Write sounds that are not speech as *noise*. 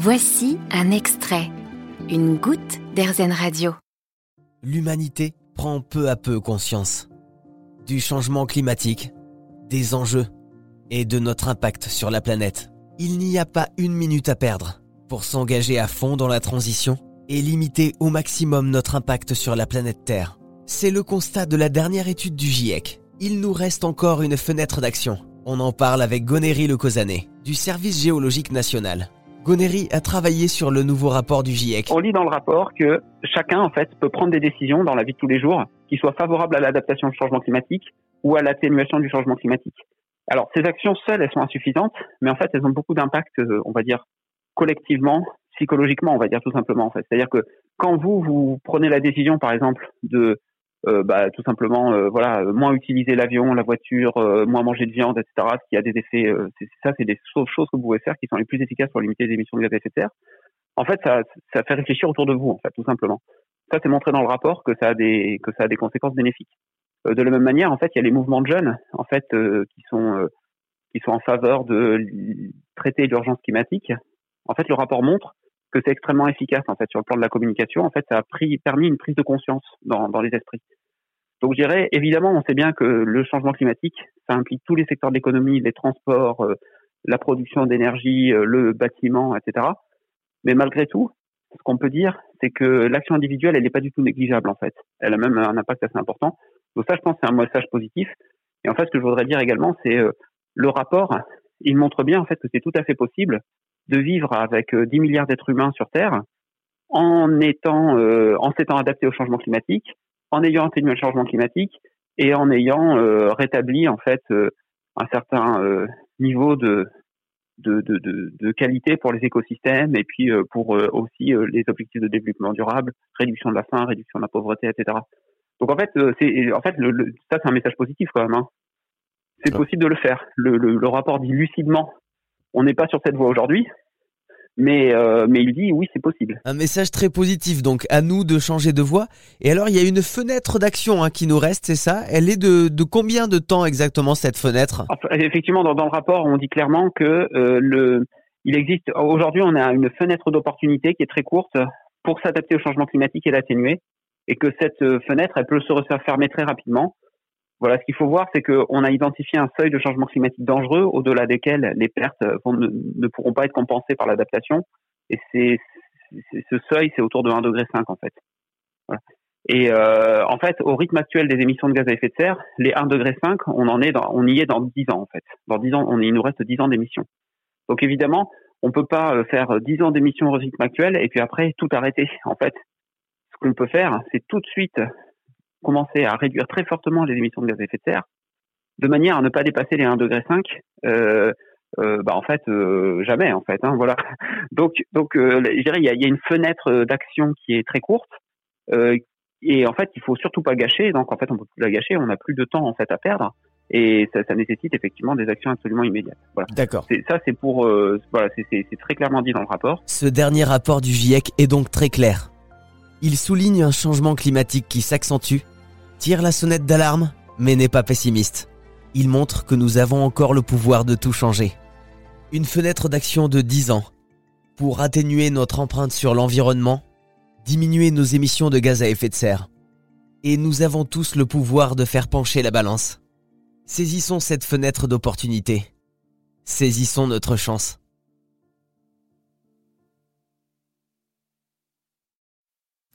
Voici un extrait, une goutte d'Airzen Radio. L'humanité prend peu à peu conscience du changement climatique, des enjeux et de notre impact sur la planète. Il n'y a pas une minute à perdre pour s'engager à fond dans la transition et limiter au maximum notre impact sur la planète Terre. C'est le constat de la dernière étude du GIEC. Il nous reste encore une fenêtre d'action. On en parle avec Gonéry Le Cosané, du Service géologique national. Gonéry a travaillé sur le nouveau rapport du GIEC. On lit dans le rapport que chacun, en fait, peut prendre des décisions dans la vie de tous les jours qui soient favorables à l'adaptation au changement climatique ou à l'atténuation du changement climatique. Alors, ces actions seules, elles sont insuffisantes, mais en fait, elles ont beaucoup d'impact, euh, on va dire, collectivement, psychologiquement, on va dire tout simplement. En fait. C'est-à-dire que quand vous, vous prenez la décision, par exemple, de euh, bah, tout simplement, euh, voilà, moins utiliser l'avion, la voiture, euh, moins manger de viande, etc. Ce qui a des effets, ça, c'est des choses que vous pouvez faire qui sont les plus efficaces pour limiter les émissions de gaz à effet de serre. En fait, ça, ça fait réfléchir autour de vous, en fait, tout simplement. Ça, c'est montré dans le rapport que ça a des que ça a des conséquences bénéfiques. de la même manière, en fait, il y a les mouvements de jeunes, en fait, qui sont qui sont en faveur de traiter l'urgence climatique. En fait, le rapport montre que c'est extrêmement efficace en fait sur le plan de la communication. En fait, ça a permis une prise de conscience dans, dans les esprits. Donc, je dirais évidemment, on sait bien que le changement climatique, ça implique tous les secteurs de l'économie, les transports, euh, la production d'énergie, euh, le bâtiment, etc. Mais malgré tout, ce qu'on peut dire, c'est que l'action individuelle, elle n'est pas du tout négligeable en fait. Elle a même un impact assez important. Donc ça, je pense, c'est un message positif. Et en fait, ce que je voudrais dire également, c'est euh, le rapport. Il montre bien en fait que c'est tout à fait possible de vivre avec 10 euh, milliards d'êtres humains sur Terre en étant en s'étant adapté au changement climatique, en ayant atténué le changement climatique et en ayant euh, rétabli en fait un certain niveau de de, de, de, qualité pour les écosystèmes et puis pour aussi les objectifs de développement durable, réduction de la faim, réduction de la pauvreté, etc. Donc en fait, c'est en fait le, ça c'est un message positif quand même. Hein. C'est possible de le faire. Le, le, le rapport dit lucidement on n'est pas sur cette voie aujourd'hui, mais, euh, mais il dit oui, c'est possible. Un message très positif, donc à nous de changer de voie. Et alors, il y a une fenêtre d'action hein, qui nous reste, c'est ça? Elle est de, de, combien de temps exactement cette fenêtre? Effectivement, dans, dans, le rapport, on dit clairement que euh, le, il existe aujourd'hui, on a une fenêtre d'opportunité qui est très courte pour s'adapter au changement climatique et l'atténuer, et que cette euh, fenêtre, elle peut se refermer très rapidement. Voilà, ce qu'il faut voir, c'est qu'on a identifié un seuil de changement climatique dangereux au-delà desquels les pertes ne, pourront pas être compensées par l'adaptation. Et c'est ce seuil, c'est autour de 1,5 degré en fait. Et euh, en fait, au rythme actuel des émissions de gaz à effet de serre, les 1,5 degré, on en est dans, on y est dans 10 ans en fait. Dans 10 ans, on, il nous reste 10 ans d'émissions. Donc évidemment, on peut pas euh, faire 10 ans d'émissions au rythme actuel et puis après tout arrêter. En fait, ce qu'on peut faire, c'est tout de suite commencer à réduire très fortement les émissions de gaz à effet de serre, de manière à ne pas dépasser les 1,5 degré, euh, euh, bah en fait euh, jamais en fait hein, voilà. *laughs* Donc donc euh, je dirais il y a, y a, une fenêtre d'action qui est très courte euh, et en fait il faut surtout pas gâcher donc en fait on peut plus la gâcher on n'a plus de temps en fait à perdre et ça, ça nécessite effectivement des actions absolument immédiates voilà. D'accord. Ça c'est pour euh, voilà c'est très clairement dit dans le rapport. Ce dernier rapport du GIEC est donc très clair il souligne un changement climatique qui s'accentue, tire la sonnette d'alarme, mais n'est pas pessimiste. Il montre que nous avons encore le pouvoir de tout changer. Une fenêtre d'action de 10 ans pour atténuer notre empreinte sur l'environnement, diminuer nos émissions de gaz à effet de serre. Et nous avons tous le pouvoir de faire pencher la balance. Saisissons cette fenêtre d'opportunité. Saisissons notre chance.